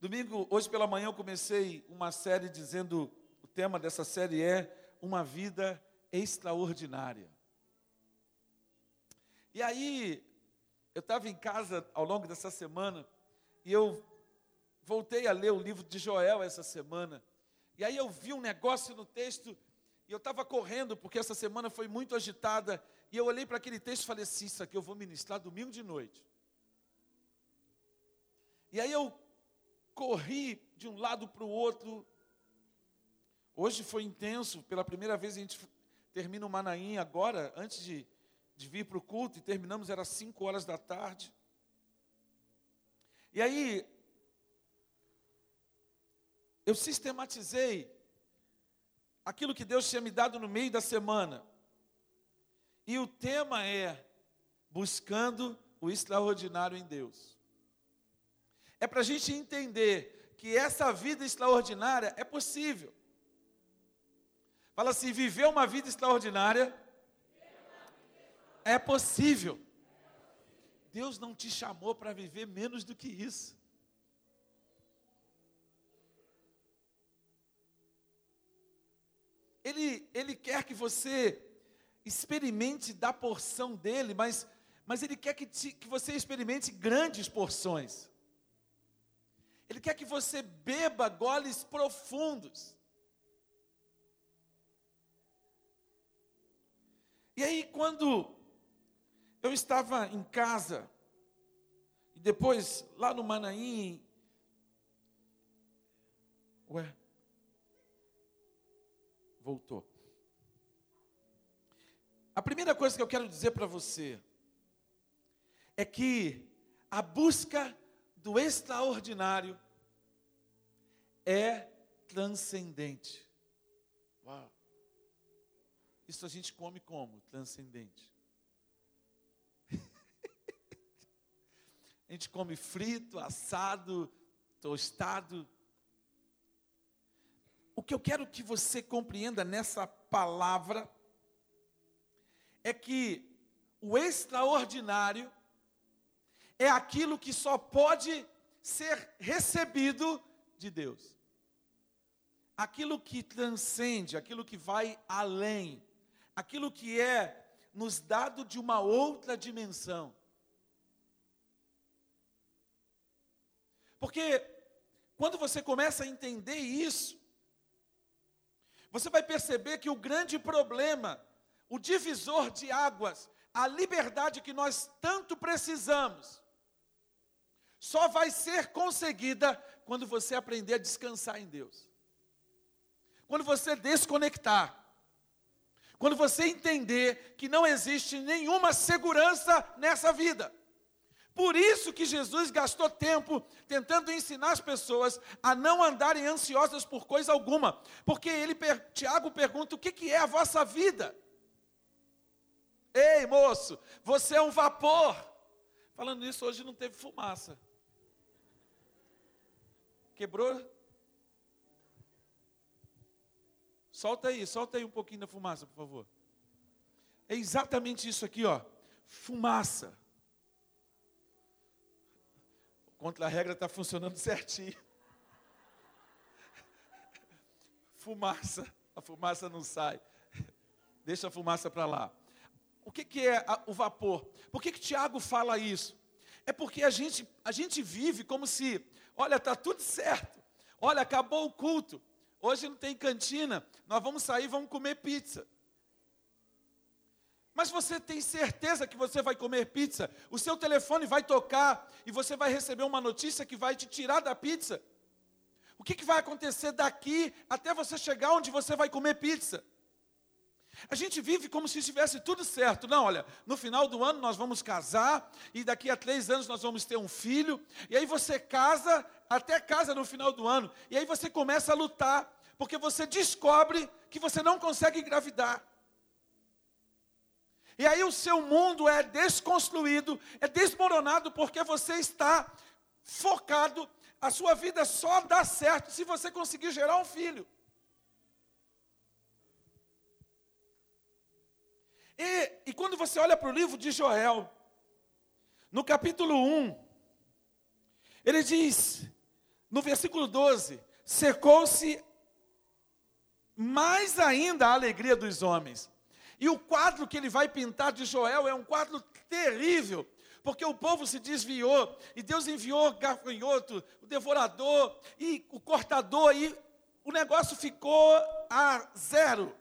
Domingo, hoje pela manhã eu comecei uma série dizendo, o tema dessa série é uma vida extraordinária. E aí, eu estava em casa ao longo dessa semana e eu voltei a ler o livro de Joel essa semana. E aí eu vi um negócio no texto e eu estava correndo porque essa semana foi muito agitada e eu olhei para aquele texto e falei assim, isso aqui eu vou ministrar domingo de noite. E aí eu corri de um lado para o outro. Hoje foi intenso, pela primeira vez a gente termina o Manaim agora, antes de, de vir para o culto, e terminamos, era 5 horas da tarde. E aí, eu sistematizei aquilo que Deus tinha me dado no meio da semana. E o tema é buscando o extraordinário em Deus é para a gente entender que essa vida extraordinária é possível. Fala assim: viver uma vida extraordinária é possível. Deus não te chamou para viver menos do que isso. Ele, ele quer que você experimente da porção dele, mas, mas ele quer que, te, que você experimente grandes porções. Ele quer que você beba goles profundos. E aí, quando eu estava em casa, e depois lá no Manaim, ué, voltou. A primeira coisa que eu quero dizer para você é que a busca do extraordinário é transcendente. Uau. Isso a gente come como? Transcendente. a gente come frito, assado, tostado. O que eu quero que você compreenda nessa palavra é que o extraordinário é aquilo que só pode ser recebido de Deus. Aquilo que transcende, aquilo que vai além, aquilo que é nos dado de uma outra dimensão. Porque quando você começa a entender isso, você vai perceber que o grande problema, o divisor de águas, a liberdade que nós tanto precisamos, só vai ser conseguida quando você aprender a descansar em Deus. Quando você desconectar. Quando você entender que não existe nenhuma segurança nessa vida. Por isso que Jesus gastou tempo tentando ensinar as pessoas a não andarem ansiosas por coisa alguma. Porque ele, Tiago pergunta: o que, que é a vossa vida? Ei, moço, você é um vapor. Falando nisso, hoje não teve fumaça. Quebrou? Solta aí, solta aí um pouquinho da fumaça, por favor. É exatamente isso aqui, ó. Fumaça. O contra-regra está funcionando certinho. Fumaça. A fumaça não sai. Deixa a fumaça para lá. O que, que é o vapor? Por que, que Tiago fala isso? É porque a gente, a gente vive como se Olha, está tudo certo. Olha, acabou o culto. Hoje não tem cantina. Nós vamos sair, vamos comer pizza. Mas você tem certeza que você vai comer pizza? O seu telefone vai tocar e você vai receber uma notícia que vai te tirar da pizza? O que, que vai acontecer daqui até você chegar onde você vai comer pizza? A gente vive como se estivesse tudo certo. Não, olha, no final do ano nós vamos casar, e daqui a três anos nós vamos ter um filho, e aí você casa, até casa no final do ano, e aí você começa a lutar, porque você descobre que você não consegue engravidar. E aí o seu mundo é desconstruído, é desmoronado, porque você está focado, a sua vida só dá certo se você conseguir gerar um filho. Você olha para o livro de Joel, no capítulo 1, ele diz, no versículo 12: secou-se mais ainda a alegria dos homens. E o quadro que ele vai pintar de Joel é um quadro terrível, porque o povo se desviou, e Deus enviou o gafanhoto, o devorador e o cortador, e o negócio ficou a zero.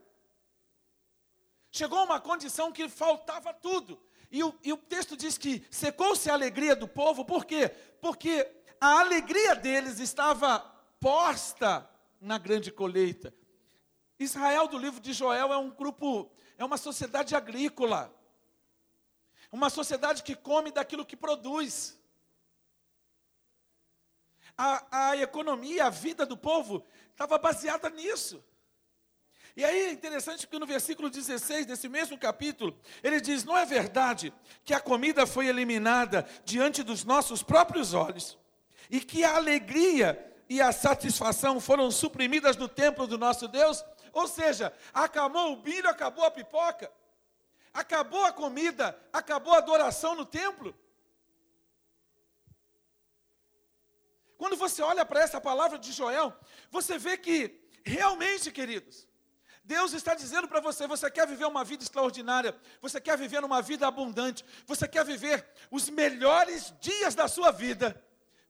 Chegou a uma condição que faltava tudo. E o, e o texto diz que secou-se a alegria do povo, por quê? Porque a alegria deles estava posta na grande colheita. Israel do livro de Joel é um grupo, é uma sociedade agrícola. Uma sociedade que come daquilo que produz. A, a economia, a vida do povo estava baseada nisso. E aí é interessante que no versículo 16 desse mesmo capítulo, ele diz: Não é verdade que a comida foi eliminada diante dos nossos próprios olhos, e que a alegria e a satisfação foram suprimidas no templo do nosso Deus? Ou seja, acabou o bilho, acabou a pipoca, acabou a comida, acabou a adoração no templo. Quando você olha para essa palavra de Joel, você vê que realmente, queridos, Deus está dizendo para você: você quer viver uma vida extraordinária, você quer viver uma vida abundante, você quer viver os melhores dias da sua vida.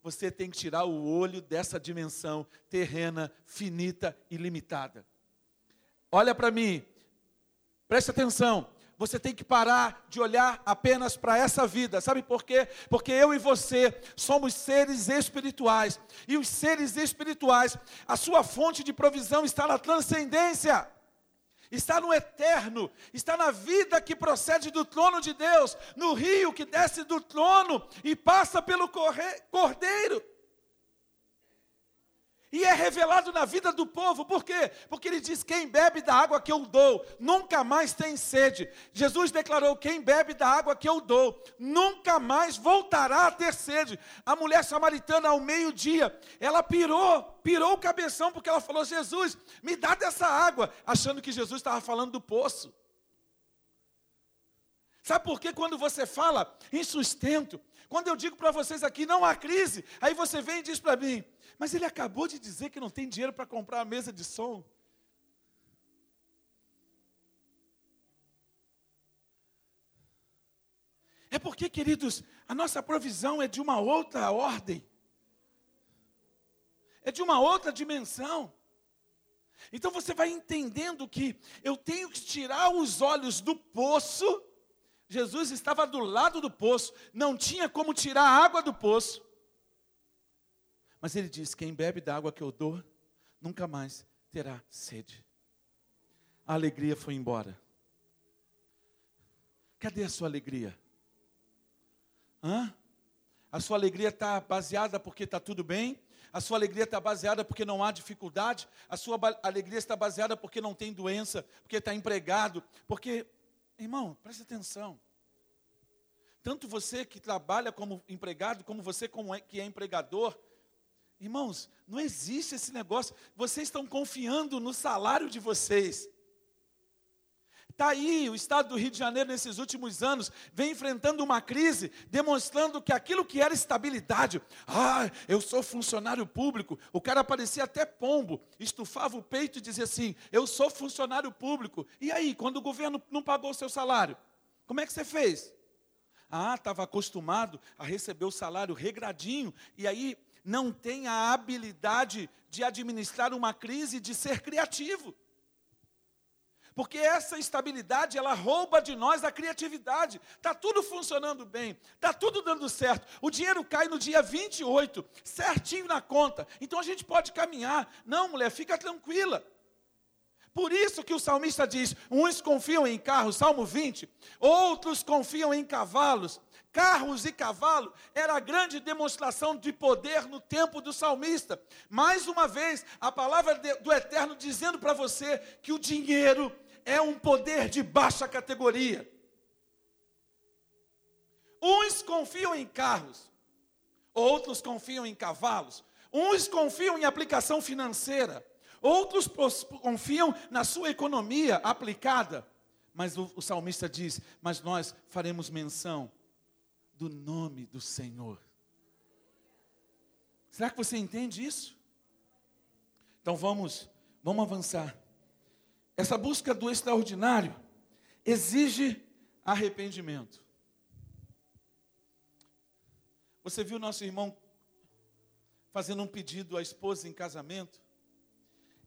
Você tem que tirar o olho dessa dimensão terrena, finita e limitada. Olha para mim, preste atenção. Você tem que parar de olhar apenas para essa vida. Sabe por quê? Porque eu e você somos seres espirituais. E os seres espirituais, a sua fonte de provisão está na transcendência está no eterno, está na vida que procede do trono de Deus, no rio que desce do trono e passa pelo cordeiro. E é revelado na vida do povo, por quê? Porque ele diz: quem bebe da água que eu dou, nunca mais tem sede. Jesus declarou: quem bebe da água que eu dou, nunca mais voltará a ter sede. A mulher samaritana, ao meio-dia, ela pirou, pirou o cabeção, porque ela falou: Jesus, me dá dessa água, achando que Jesus estava falando do poço. Sabe por que quando você fala em sustento, quando eu digo para vocês aqui, não há crise, aí você vem e diz para mim, mas ele acabou de dizer que não tem dinheiro para comprar a mesa de som. É porque, queridos, a nossa provisão é de uma outra ordem, é de uma outra dimensão. Então você vai entendendo que eu tenho que tirar os olhos do poço. Jesus estava do lado do poço, não tinha como tirar a água do poço. Mas ele diz: quem bebe da água que eu dou, nunca mais terá sede. A alegria foi embora. Cadê a sua alegria? Hã? A sua alegria está baseada porque está tudo bem? A sua alegria está baseada porque não há dificuldade? A sua alegria está baseada porque não tem doença? Porque está empregado? Porque, irmão, preste atenção. Tanto você que trabalha como empregado, como você é, que é empregador, Irmãos, não existe esse negócio. Vocês estão confiando no salário de vocês. Está aí, o estado do Rio de Janeiro, nesses últimos anos, vem enfrentando uma crise, demonstrando que aquilo que era estabilidade, ah, eu sou funcionário público, o cara parecia até pombo, estufava o peito e dizia assim: eu sou funcionário público. E aí, quando o governo não pagou o seu salário, como é que você fez? Ah, estava acostumado a receber o salário regradinho, e aí não tem a habilidade de administrar uma crise, de ser criativo. Porque essa estabilidade, ela rouba de nós a criatividade. Está tudo funcionando bem, está tudo dando certo. O dinheiro cai no dia 28, certinho na conta. Então a gente pode caminhar. Não, mulher, fica tranquila. Por isso que o salmista diz: uns confiam em carros, Salmo 20, outros confiam em cavalos, carros e cavalo era a grande demonstração de poder no tempo do salmista. Mais uma vez, a palavra do Eterno dizendo para você que o dinheiro é um poder de baixa categoria. Uns confiam em carros, outros confiam em cavalos, uns confiam em aplicação financeira, outros confiam na sua economia aplicada. Mas o, o salmista diz: Mas nós faremos menção do nome do Senhor. Será que você entende isso? Então vamos, vamos avançar. Essa busca do extraordinário exige arrependimento. Você viu nosso irmão fazendo um pedido à esposa em casamento?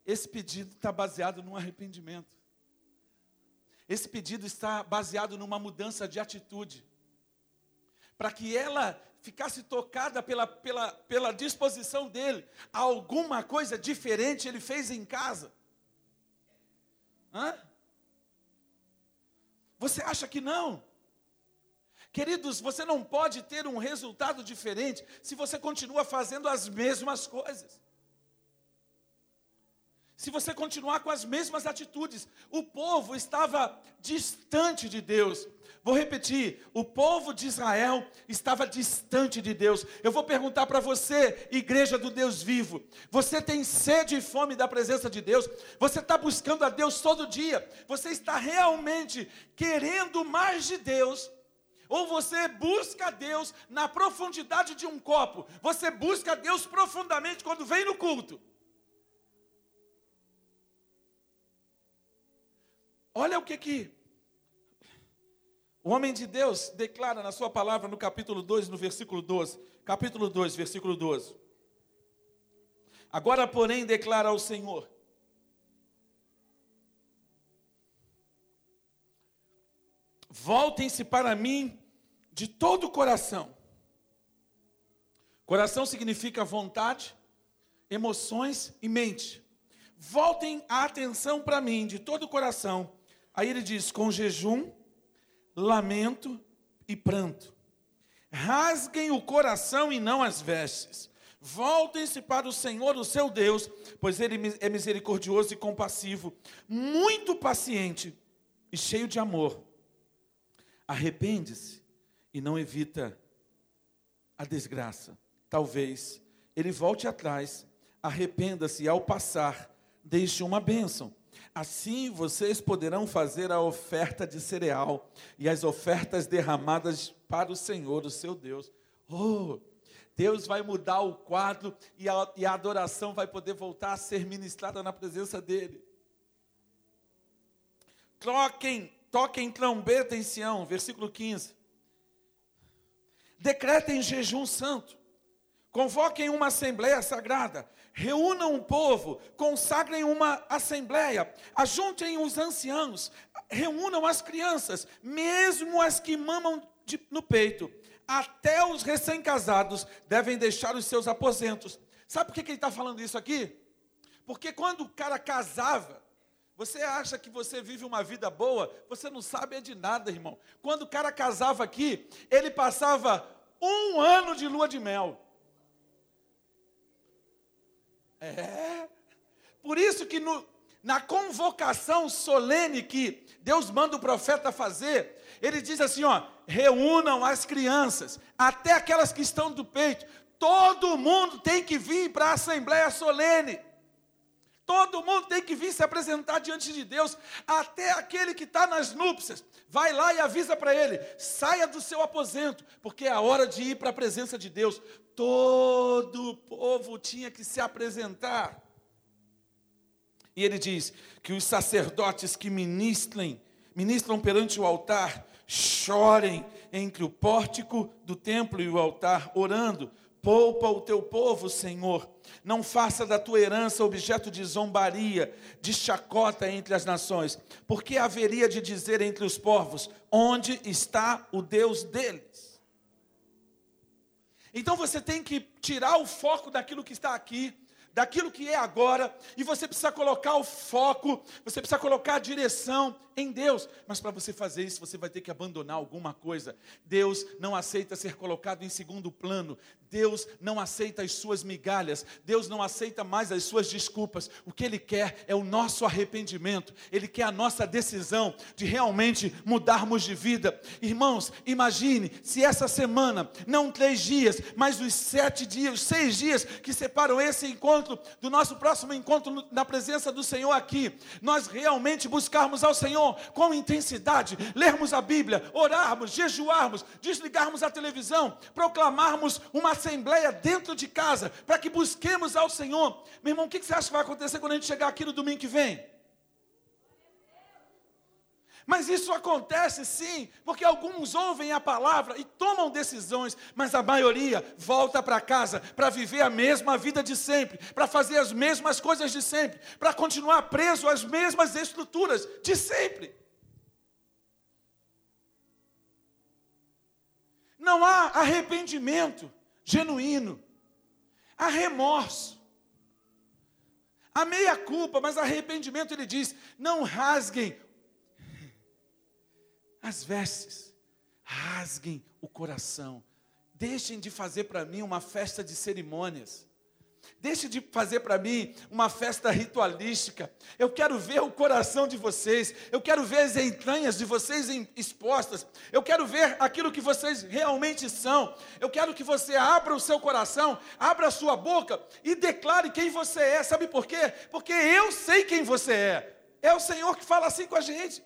Esse pedido está baseado num arrependimento. Esse pedido está baseado numa mudança de atitude. Para que ela ficasse tocada pela, pela, pela disposição dele, alguma coisa diferente ele fez em casa. Hã? Você acha que não? Queridos, você não pode ter um resultado diferente se você continua fazendo as mesmas coisas. Se você continuar com as mesmas atitudes, o povo estava distante de Deus. Vou repetir: o povo de Israel estava distante de Deus. Eu vou perguntar para você, igreja do Deus vivo: você tem sede e fome da presença de Deus? Você está buscando a Deus todo dia? Você está realmente querendo mais de Deus? Ou você busca Deus na profundidade de um copo? Você busca Deus profundamente quando vem no culto? Olha o que que o homem de Deus declara na sua palavra no capítulo 2, no versículo 12. Capítulo 2, versículo 12. Agora, porém, declara ao Senhor: Voltem-se para mim de todo o coração. Coração significa vontade, emoções e mente. Voltem a atenção para mim de todo o coração. Aí ele diz: com jejum, lamento e pranto. Rasguem o coração e não as vestes. Voltem-se para o Senhor, o seu Deus, pois ele é misericordioso e compassivo, muito paciente e cheio de amor. Arrepende-se e não evita a desgraça. Talvez ele volte atrás, arrependa-se e ao passar, deixe uma bênção Assim vocês poderão fazer a oferta de cereal e as ofertas derramadas para o Senhor, o seu Deus. Oh, Deus vai mudar o quadro e a, e a adoração vai poder voltar a ser ministrada na presença dEle. Troquem, toquem trombeta em Sião, versículo 15. Decretem jejum santo. Convoquem uma assembleia sagrada, reúnam o povo, consagrem uma assembleia, ajuntem os anciãos, reúnam as crianças, mesmo as que mamam de, no peito. Até os recém-casados devem deixar os seus aposentos. Sabe por que, que ele está falando isso aqui? Porque quando o cara casava, você acha que você vive uma vida boa, você não sabe de nada, irmão. Quando o cara casava aqui, ele passava um ano de lua de mel. É. Por isso que no, na convocação solene que Deus manda o profeta fazer, ele diz assim: ó, reúnam as crianças, até aquelas que estão do peito, todo mundo tem que vir para a assembleia solene. Todo mundo tem que vir se apresentar diante de Deus, até aquele que está nas núpcias. Vai lá e avisa para ele: saia do seu aposento, porque é a hora de ir para a presença de Deus. Todo o povo tinha que se apresentar. E ele diz que os sacerdotes que ministrem, ministram perante o altar, chorem entre o pórtico do templo e o altar, orando, Poupa o teu povo, Senhor. Não faça da tua herança objeto de zombaria, de chacota entre as nações, porque haveria de dizer entre os povos: onde está o Deus deles? Então você tem que tirar o foco daquilo que está aqui daquilo que é agora, e você precisa colocar o foco, você precisa colocar a direção em Deus. Mas para você fazer isso, você vai ter que abandonar alguma coisa. Deus não aceita ser colocado em segundo plano. Deus não aceita as suas migalhas. Deus não aceita mais as suas desculpas. O que Ele quer é o nosso arrependimento. Ele quer a nossa decisão de realmente mudarmos de vida. Irmãos, imagine se essa semana, não três dias, mas os sete dias, seis dias que separam esse encontro, do nosso próximo encontro na presença do Senhor aqui, nós realmente buscarmos ao Senhor com intensidade, lermos a Bíblia, orarmos, jejuarmos, desligarmos a televisão, proclamarmos uma assembleia dentro de casa, para que busquemos ao Senhor. Meu irmão, o que você acha que vai acontecer quando a gente chegar aqui no domingo que vem? Mas isso acontece sim, porque alguns ouvem a palavra e tomam decisões, mas a maioria volta para casa para viver a mesma vida de sempre, para fazer as mesmas coisas de sempre, para continuar preso às mesmas estruturas de sempre. Não há arrependimento genuíno, há remorso. Há meia culpa, mas arrependimento ele diz: não rasguem as vestes, rasguem o coração, deixem de fazer para mim uma festa de cerimônias. Deixe de fazer para mim uma festa ritualística. Eu quero ver o coração de vocês. Eu quero ver as entranhas de vocês expostas. Eu quero ver aquilo que vocês realmente são. Eu quero que você abra o seu coração, abra a sua boca e declare quem você é. Sabe por quê? Porque eu sei quem você é. É o Senhor que fala assim com a gente.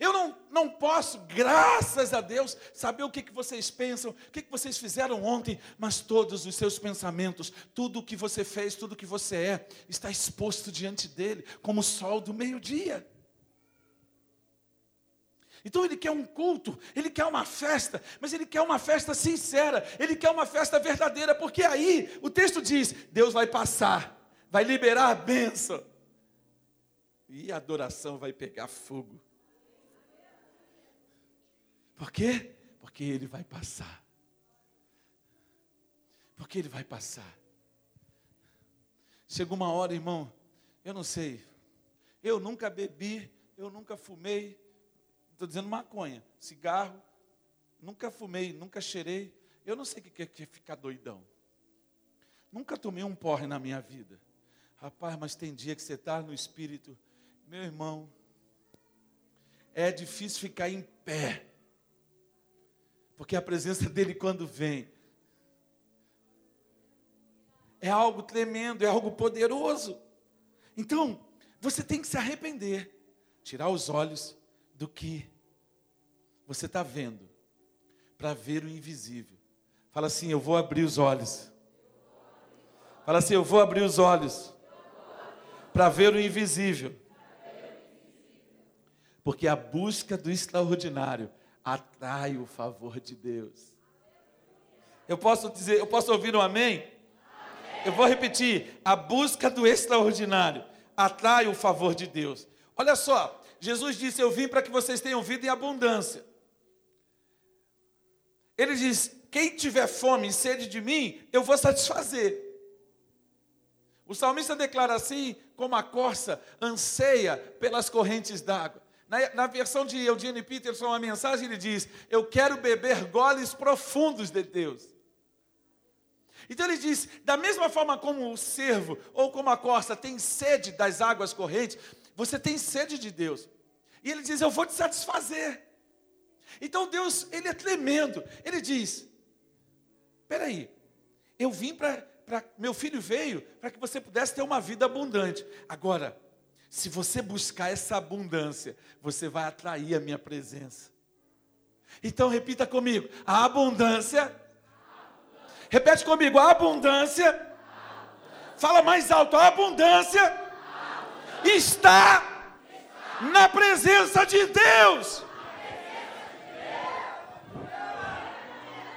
Eu não, não posso, graças a Deus, saber o que, que vocês pensam, o que, que vocês fizeram ontem, mas todos os seus pensamentos, tudo o que você fez, tudo o que você é, está exposto diante dele, como o sol do meio-dia. Então ele quer um culto, ele quer uma festa, mas ele quer uma festa sincera, ele quer uma festa verdadeira, porque aí o texto diz: Deus vai passar, vai liberar a bênção, e a adoração vai pegar fogo. Por quê? Porque ele vai passar. Porque ele vai passar. Chegou uma hora, irmão, eu não sei. Eu nunca bebi, eu nunca fumei. Estou dizendo maconha, cigarro. Nunca fumei, nunca cheirei. Eu não sei o que é ficar doidão. Nunca tomei um porre na minha vida. Rapaz, mas tem dia que você está no espírito. Meu irmão, é difícil ficar em pé. Porque a presença dele, quando vem, é algo tremendo, é algo poderoso. Então, você tem que se arrepender, tirar os olhos do que você está vendo, para ver o invisível. Fala assim: Eu vou abrir os olhos. Fala assim: Eu vou abrir os olhos para ver o invisível. Porque a busca do extraordinário atrai o favor de Deus. Eu posso dizer, eu posso ouvir um amém? amém? Eu vou repetir: a busca do extraordinário atrai o favor de Deus. Olha só, Jesus disse: Eu vim para que vocês tenham vida em abundância. Ele diz: Quem tiver fome e sede de mim, eu vou satisfazer. O salmista declara assim: como a corça anseia pelas correntes d'água. Na, na versão de Eugene Peterson, a mensagem ele diz: Eu quero beber goles profundos de Deus. Então ele diz: da mesma forma como o cervo ou como a corça tem sede das águas correntes, você tem sede de Deus. E ele diz: Eu vou te satisfazer. Então Deus, ele é tremendo. Ele diz: Peraí, eu vim para. Meu filho veio para que você pudesse ter uma vida abundante. Agora, se você buscar essa abundância, você vai atrair a minha presença. Então repita comigo: a abundância. Repete comigo: a abundância. Fala mais alto: a abundância, está na presença de Deus.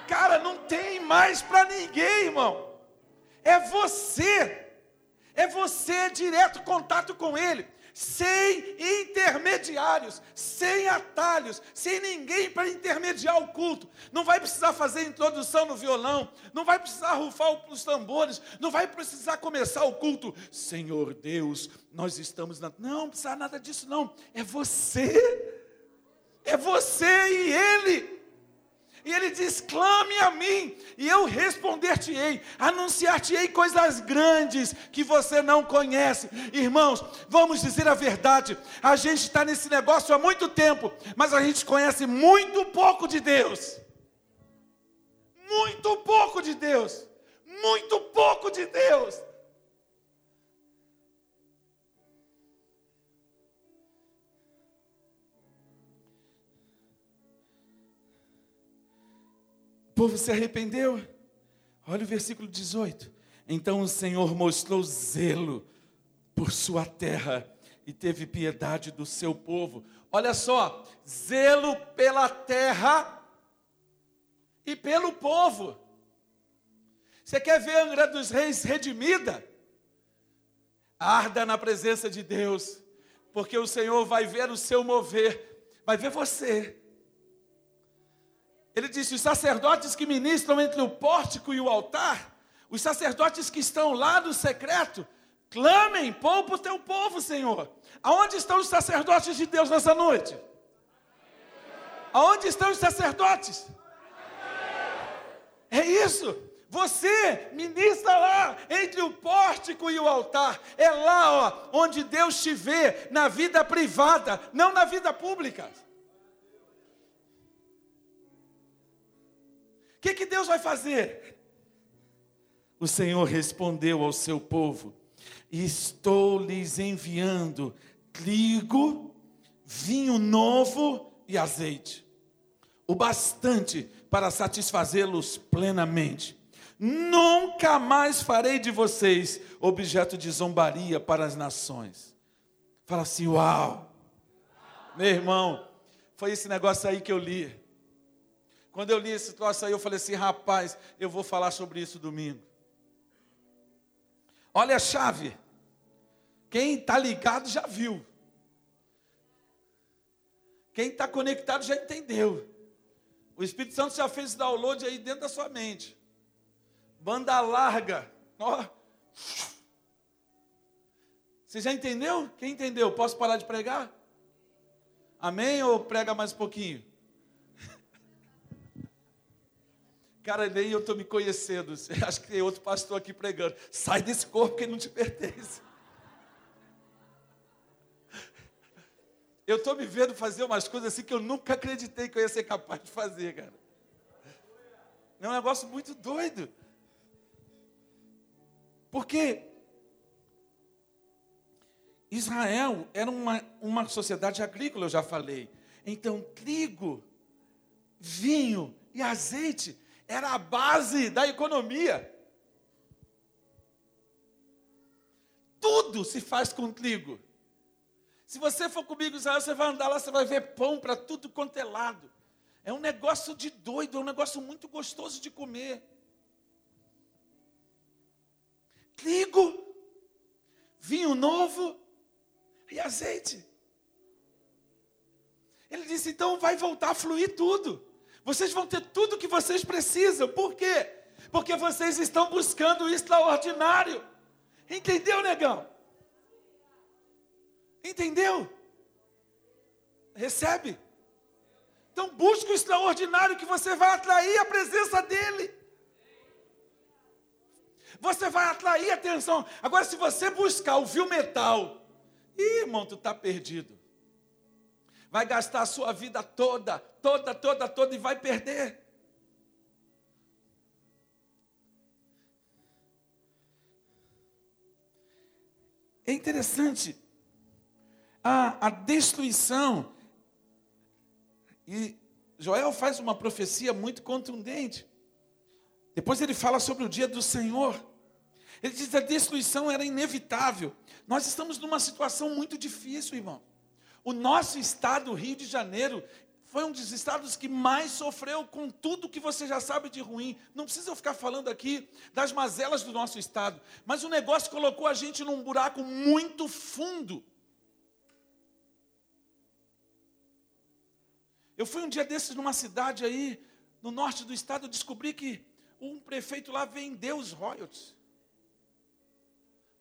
Cara, não tem mais para ninguém, irmão. É você. É você direto contato com Ele, sem intermediários, sem atalhos, sem ninguém para intermediar o culto. Não vai precisar fazer introdução no violão, não vai precisar rufar os tambores, não vai precisar começar o culto. Senhor Deus, nós estamos na. Não, não precisa nada disso, não. É você. É você e Ele. E ele diz: clame a mim, e eu responder-te-ei, anunciar-te-ei coisas grandes que você não conhece. Irmãos, vamos dizer a verdade: a gente está nesse negócio há muito tempo, mas a gente conhece muito pouco de Deus. muito pouco de Deus. Muito pouco de Deus. Povo se arrependeu. Olha o versículo 18. Então o Senhor mostrou zelo por sua terra e teve piedade do seu povo. Olha só, zelo pela terra e pelo povo. Você quer ver a Angra dos Reis redimida? Arda na presença de Deus, porque o Senhor vai ver o seu mover, vai ver você. Ele disse: os sacerdotes que ministram entre o pórtico e o altar, os sacerdotes que estão lá no secreto, clamem, poupa o teu povo, Senhor. Aonde estão os sacerdotes de Deus nessa noite? Aonde estão os sacerdotes? É isso. Você ministra lá entre o pórtico e o altar. É lá, ó, onde Deus te vê na vida privada, não na vida pública. Que, que Deus vai fazer? O Senhor respondeu ao seu povo: Estou lhes enviando trigo, vinho novo e azeite, o bastante para satisfazê-los plenamente. Nunca mais farei de vocês objeto de zombaria para as nações. Fala assim, uau! Meu irmão, foi esse negócio aí que eu li. Quando eu li esse troço aí, eu falei assim, rapaz, eu vou falar sobre isso domingo. Olha a chave. Quem está ligado já viu. Quem está conectado já entendeu. O Espírito Santo já fez download aí dentro da sua mente. Banda larga. Ó. Você já entendeu? Quem entendeu? Posso parar de pregar? Amém? Ou prega mais um pouquinho? Cara, nem eu estou me conhecendo. Acho que tem outro pastor aqui pregando. Sai desse corpo que não te pertence. Eu estou me vendo fazer umas coisas assim que eu nunca acreditei que eu ia ser capaz de fazer, cara. É um negócio muito doido. Porque Israel era uma, uma sociedade agrícola, eu já falei. Então, trigo, vinho e azeite era a base da economia. Tudo se faz com trigo. Se você for comigo, Israel, você vai andar lá, você vai ver pão para tudo quanto é lado. É um negócio de doido, é um negócio muito gostoso de comer. Trigo, vinho novo e azeite. Ele disse: então vai voltar a fluir tudo. Vocês vão ter tudo que vocês precisam. Por quê? Porque vocês estão buscando o extraordinário. Entendeu, negão? Entendeu? Recebe. Então busque o extraordinário que você vai atrair a presença dele. Você vai atrair atenção. Agora, se você buscar o vil metal, ih, irmão, tu está perdido. Vai gastar a sua vida toda, toda, toda, toda e vai perder. É interessante a, a destruição. E Joel faz uma profecia muito contundente. Depois ele fala sobre o dia do Senhor. Ele diz que a destruição era inevitável. Nós estamos numa situação muito difícil, irmão. O nosso estado, Rio de Janeiro, foi um dos estados que mais sofreu com tudo que você já sabe de ruim. Não precisa eu ficar falando aqui das mazelas do nosso estado, mas o negócio colocou a gente num buraco muito fundo. Eu fui um dia desses numa cidade aí, no norte do estado, descobri que um prefeito lá vendeu os royalties.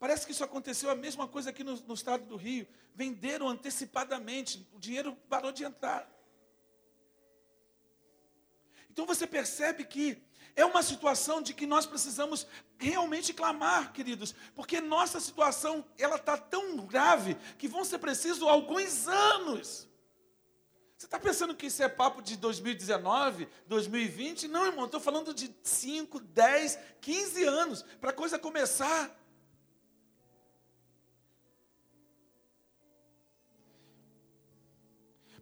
Parece que isso aconteceu a mesma coisa aqui no, no estado do Rio. Venderam antecipadamente, o dinheiro parou de entrar. Então você percebe que é uma situação de que nós precisamos realmente clamar, queridos, porque nossa situação ela está tão grave que vão ser precisos alguns anos está pensando que isso é papo de 2019, 2020? Não, irmão, estou falando de 5, 10, 15 anos para a coisa começar.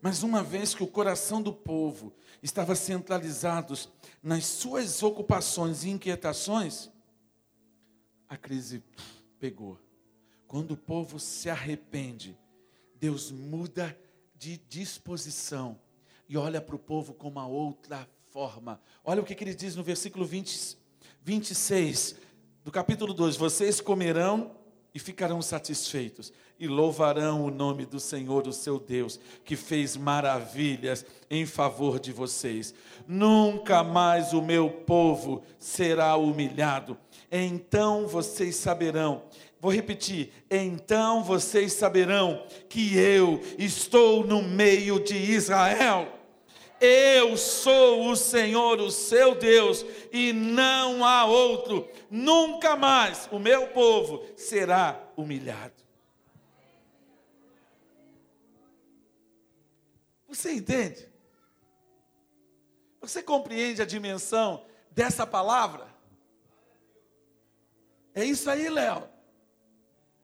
Mas uma vez que o coração do povo estava centralizado nas suas ocupações e inquietações, a crise pegou. Quando o povo se arrepende, Deus muda de disposição e olha para o povo com uma outra forma. Olha o que, que ele diz no versículo 20, 26 do capítulo 2: Vocês comerão e ficarão satisfeitos e louvarão o nome do Senhor, o seu Deus, que fez maravilhas em favor de vocês. Nunca mais o meu povo será humilhado. Então vocês saberão. Vou repetir. Então vocês saberão que eu estou no meio de Israel. Eu sou o Senhor, o seu Deus, e não há outro. Nunca mais o meu povo será humilhado. Você entende? Você compreende a dimensão dessa palavra? É isso aí, Léo.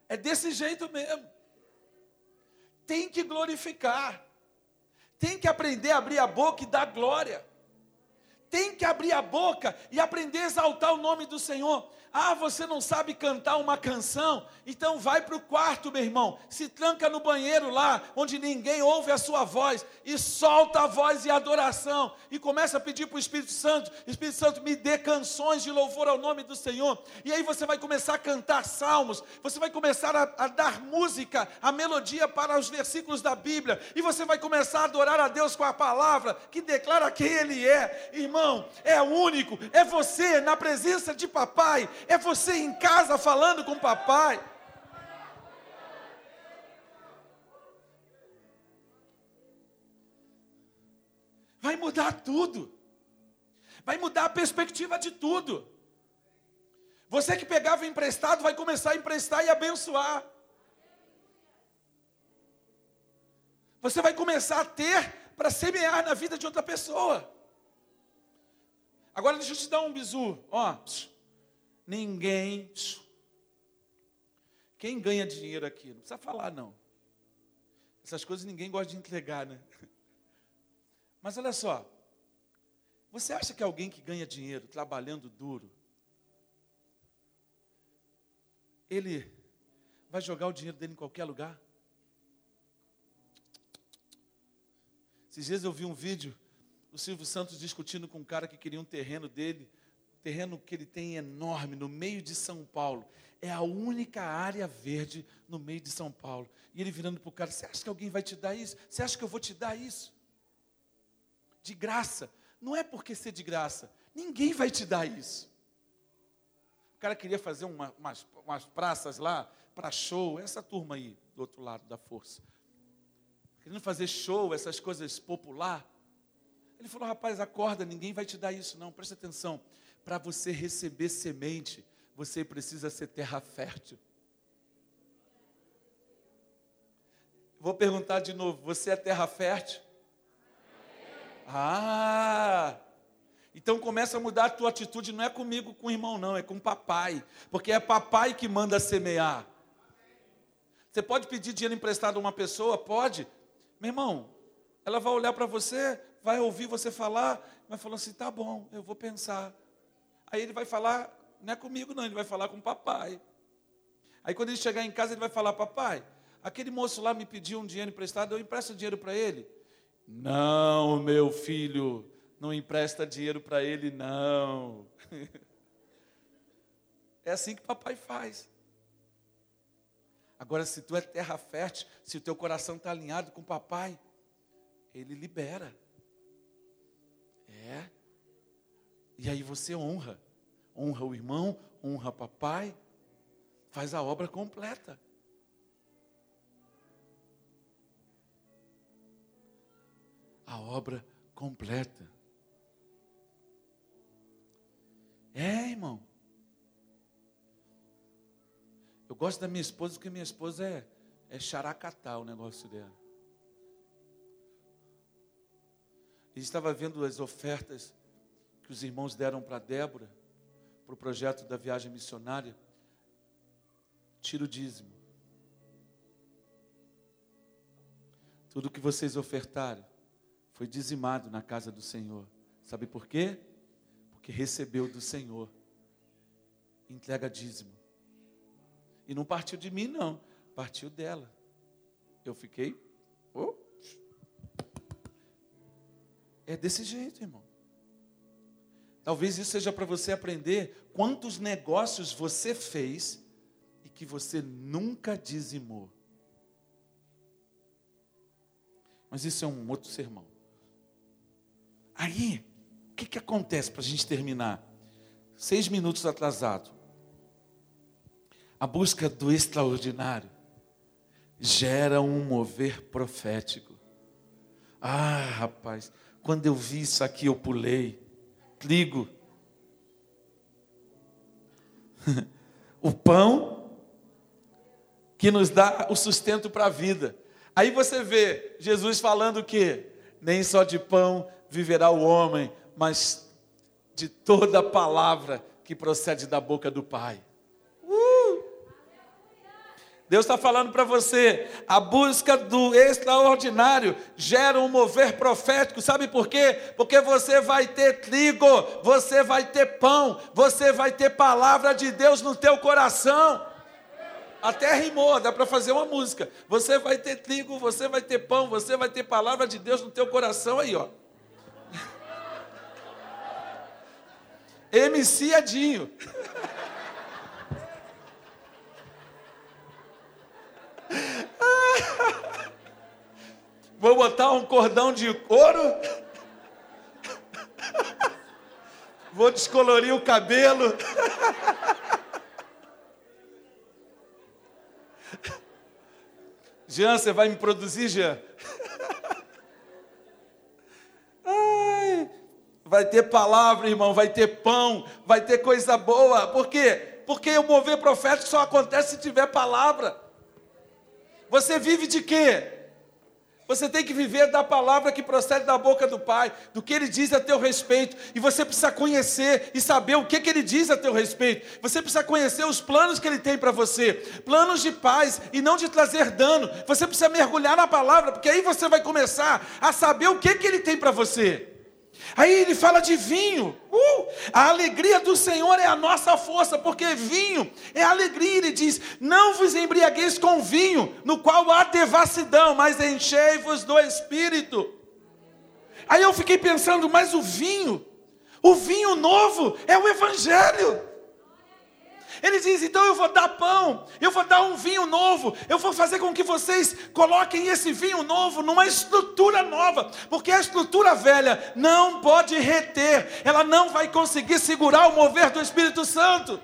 É desse jeito mesmo. Tem que glorificar. Tem que aprender a abrir a boca e dar glória. Tem que abrir a boca e aprender a exaltar o nome do Senhor. Ah, você não sabe cantar uma canção? Então vai para o quarto, meu irmão. Se tranca no banheiro lá, onde ninguém ouve a sua voz, e solta a voz e adoração. E começa a pedir para o Espírito Santo: Espírito Santo, me dê canções de louvor ao nome do Senhor. E aí você vai começar a cantar salmos, você vai começar a, a dar música, a melodia para os versículos da Bíblia. E você vai começar a adorar a Deus com a palavra que declara quem Ele é. Irmão, é único, é você na presença de papai é você em casa falando com o papai. Vai mudar tudo. Vai mudar a perspectiva de tudo. Você que pegava emprestado vai começar a emprestar e abençoar. Você vai começar a ter para semear na vida de outra pessoa. Agora deixa eu te dar um bizu. Ó, ninguém. Quem ganha dinheiro aqui? Não precisa falar, não. Essas coisas ninguém gosta de entregar, né? Mas olha só. Você acha que alguém que ganha dinheiro trabalhando duro, ele vai jogar o dinheiro dele em qualquer lugar? Esses dias eu vi um vídeo do Silvio Santos discutindo com um cara que queria um terreno dele terreno que ele tem enorme no meio de São Paulo. É a única área verde no meio de São Paulo. E ele virando para o cara: Você acha que alguém vai te dar isso? Você acha que eu vou te dar isso? De graça. Não é porque ser de graça. Ninguém vai te dar isso. O cara queria fazer uma, umas, umas praças lá para show. Essa turma aí, do outro lado da força. Querendo fazer show, essas coisas popular. Ele falou: Rapaz, acorda, ninguém vai te dar isso, não. Presta atenção para você receber semente, você precisa ser terra fértil. Vou perguntar de novo: você é terra fértil? Ah! Então começa a mudar a tua atitude, não é comigo, com o irmão, não, é com o papai. Porque é papai que manda semear. Você pode pedir dinheiro emprestado a uma pessoa? Pode. Meu irmão, ela vai olhar para você, vai ouvir você falar, vai falar assim: tá bom, eu vou pensar. Aí ele vai falar, não é comigo não, ele vai falar com o papai. Aí quando ele chegar em casa, ele vai falar: Papai, aquele moço lá me pediu um dinheiro emprestado, eu empresto dinheiro para ele? Não, meu filho, não empresta dinheiro para ele, não. É assim que papai faz. Agora, se tu é terra fértil, se o teu coração está alinhado com papai, ele libera. É. E aí você honra. Honra o irmão, honra o papai, faz a obra completa. A obra completa. É, irmão. Eu gosto da minha esposa porque minha esposa é, é characatá o negócio dela. Ele estava vendo as ofertas que os irmãos deram para Débora, para o projeto da viagem missionária. Tira o dízimo. Tudo que vocês ofertaram foi dizimado na casa do Senhor. Sabe por quê? Porque recebeu do Senhor. Entrega dízimo. E não partiu de mim, não. Partiu dela. Eu fiquei. Oh. É desse jeito, irmão. Talvez isso seja para você aprender quantos negócios você fez e que você nunca dizimou. Mas isso é um outro sermão. Aí, o que, que acontece para a gente terminar? Seis minutos atrasado. A busca do extraordinário gera um mover profético. Ah, rapaz, quando eu vi isso aqui, eu pulei. Trigo. o pão que nos dá o sustento para a vida. Aí você vê Jesus falando que nem só de pão viverá o homem, mas de toda palavra que procede da boca do Pai. Deus está falando para você, a busca do extraordinário gera um mover profético, sabe por quê? Porque você vai ter trigo, você vai ter pão, você vai ter palavra de Deus no teu coração. Até rimou, dá para fazer uma música. Você vai ter trigo, você vai ter pão, você vai ter palavra de Deus no teu coração aí, ó. MC Adinho. Vou botar um cordão de couro. Vou descolorir o cabelo. Jean, você vai me produzir, Jean? Ai, vai ter palavra, irmão, vai ter pão, vai ter coisa boa. Por quê? Porque o mover profético só acontece se tiver palavra. Você vive de quê? Você tem que viver da palavra que procede da boca do Pai, do que Ele diz a teu respeito. E você precisa conhecer e saber o que, que Ele diz a teu respeito. Você precisa conhecer os planos que Ele tem para você planos de paz e não de trazer dano. Você precisa mergulhar na palavra, porque aí você vai começar a saber o que, que Ele tem para você. Aí ele fala de vinho. Uh, a alegria do Senhor é a nossa força, porque vinho é alegria. Ele diz: Não vos embriagueis com vinho, no qual há devassidão, mas enchei-vos do espírito. Aí eu fiquei pensando, mas o vinho, o vinho novo é o Evangelho. Ele diz: então eu vou dar pão, eu vou dar um vinho novo, eu vou fazer com que vocês coloquem esse vinho novo numa estrutura nova, porque a estrutura velha não pode reter, ela não vai conseguir segurar o mover do Espírito Santo.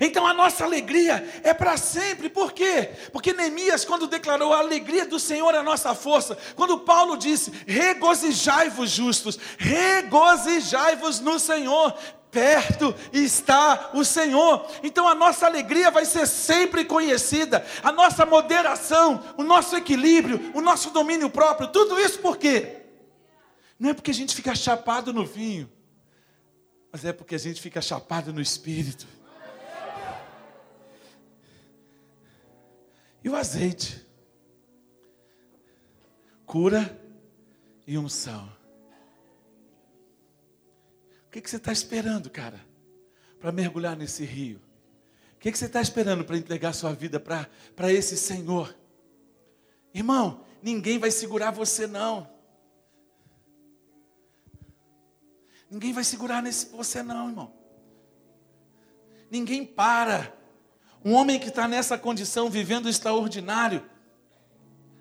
Então a nossa alegria é para sempre, por quê? Porque Neemias, quando declarou a alegria do Senhor é a nossa força, quando Paulo disse: regozijai-vos justos, regozijai-vos no Senhor, perto está o Senhor. Então a nossa alegria vai ser sempre conhecida, a nossa moderação, o nosso equilíbrio, o nosso domínio próprio, tudo isso por quê? Não é porque a gente fica chapado no vinho, mas é porque a gente fica chapado no espírito. E o azeite? Cura e unção. O que, que você está esperando, cara, para mergulhar nesse rio? O que, que você está esperando para entregar sua vida para esse Senhor? Irmão, ninguém vai segurar você, não. Ninguém vai segurar nesse você, não, irmão. Ninguém para. Um homem que está nessa condição, vivendo extraordinário,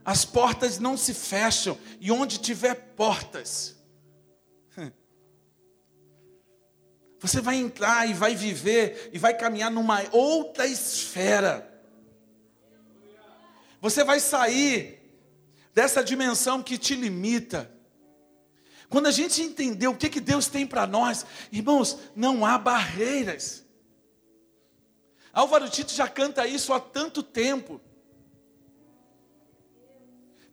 as portas não se fecham, e onde tiver portas, Você vai entrar e vai viver e vai caminhar numa outra esfera. Você vai sair dessa dimensão que te limita. Quando a gente entender o que, que Deus tem para nós, irmãos, não há barreiras. Álvaro Tito já canta isso há tanto tempo.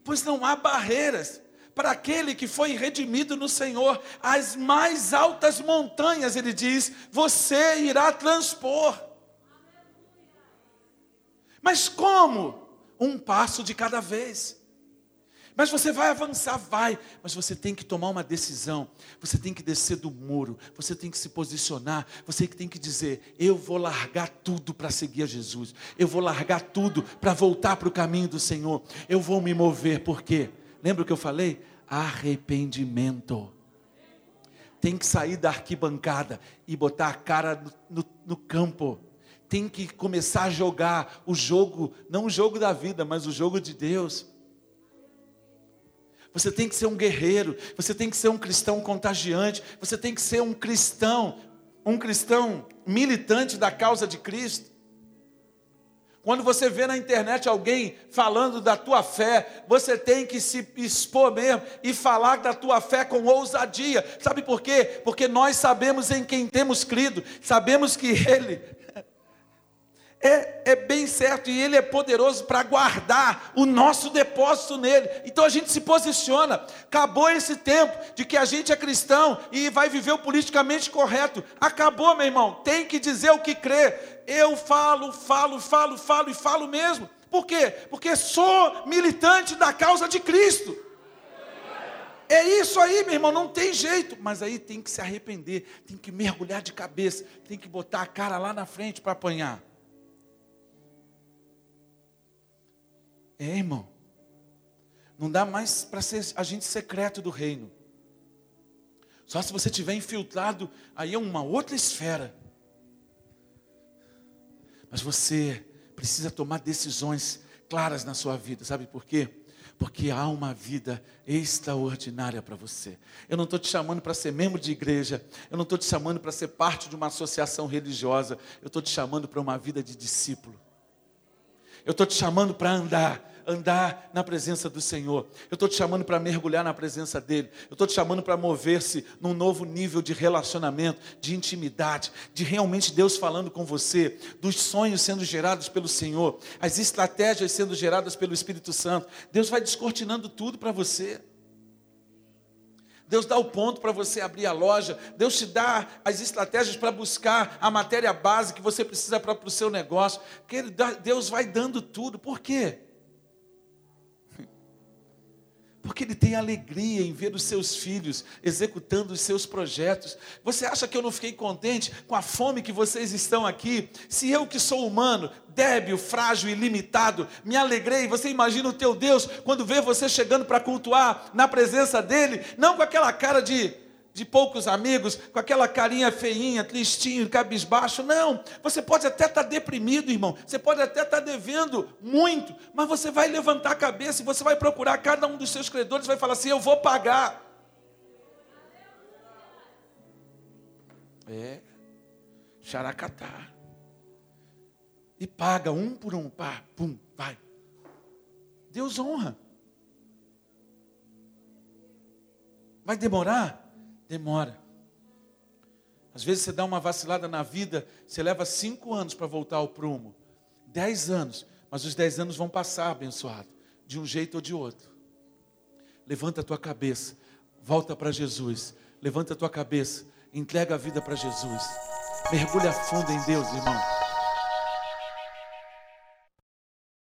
Pois não há barreiras para aquele que foi redimido no Senhor, as mais altas montanhas, ele diz, você irá transpor. Mas como? Um passo de cada vez. Mas você vai avançar, vai. Mas você tem que tomar uma decisão. Você tem que descer do muro. Você tem que se posicionar. Você tem que dizer: Eu vou largar tudo para seguir a Jesus. Eu vou largar tudo para voltar para o caminho do Senhor. Eu vou me mover. Por quê? Lembra o que eu falei? Arrependimento. Tem que sair da arquibancada e botar a cara no, no, no campo tem que começar a jogar o jogo, não o jogo da vida, mas o jogo de Deus. Você tem que ser um guerreiro, você tem que ser um cristão contagiante, você tem que ser um cristão, um cristão militante da causa de Cristo. Quando você vê na internet alguém falando da tua fé, você tem que se expor mesmo e falar da tua fé com ousadia. Sabe por quê? Porque nós sabemos em quem temos crido, sabemos que Ele é, é bem certo e Ele é poderoso para guardar o nosso depósito nele. Então a gente se posiciona. Acabou esse tempo de que a gente é cristão e vai viver o politicamente correto. Acabou, meu irmão. Tem que dizer o que crê. Eu falo, falo, falo, falo e falo mesmo. Por quê? Porque sou militante da causa de Cristo. É isso aí, meu irmão, não tem jeito. Mas aí tem que se arrepender, tem que mergulhar de cabeça, tem que botar a cara lá na frente para apanhar. É, irmão. Não dá mais para ser agente secreto do reino. Só se você tiver infiltrado, aí é uma outra esfera. Mas você precisa tomar decisões claras na sua vida, sabe por quê? Porque há uma vida extraordinária para você. Eu não estou te chamando para ser membro de igreja, eu não estou te chamando para ser parte de uma associação religiosa, eu estou te chamando para uma vida de discípulo. Eu estou te chamando para andar, andar na presença do Senhor. Eu estou te chamando para mergulhar na presença dEle. Eu estou te chamando para mover-se num novo nível de relacionamento, de intimidade, de realmente Deus falando com você, dos sonhos sendo gerados pelo Senhor, as estratégias sendo geradas pelo Espírito Santo. Deus vai descortinando tudo para você. Deus dá o ponto para você abrir a loja. Deus te dá as estratégias para buscar a matéria base que você precisa para o seu negócio. Deus vai dando tudo. Por quê? Porque Ele tem alegria em ver os seus filhos executando os seus projetos. Você acha que eu não fiquei contente com a fome que vocês estão aqui? Se eu que sou humano, débil, frágil e limitado, me alegrei. Você imagina o teu Deus quando vê você chegando para cultuar na presença dEle, não com aquela cara de de poucos amigos, com aquela carinha feinha, tristinho, cabisbaixo. Não, você pode até estar tá deprimido, irmão. Você pode até estar tá devendo muito, mas você vai levantar a cabeça e você vai procurar cada um dos seus credores vai falar assim: Eu vou pagar. É, xaracatá. E paga um por um, pá, pum, vai. Deus honra. Vai demorar? Demora. Às vezes você dá uma vacilada na vida, você leva cinco anos para voltar ao prumo. Dez anos. Mas os dez anos vão passar, abençoado. De um jeito ou de outro. Levanta a tua cabeça. Volta para Jesus. Levanta a tua cabeça. Entrega a vida para Jesus. Mergulha fundo em Deus, irmão.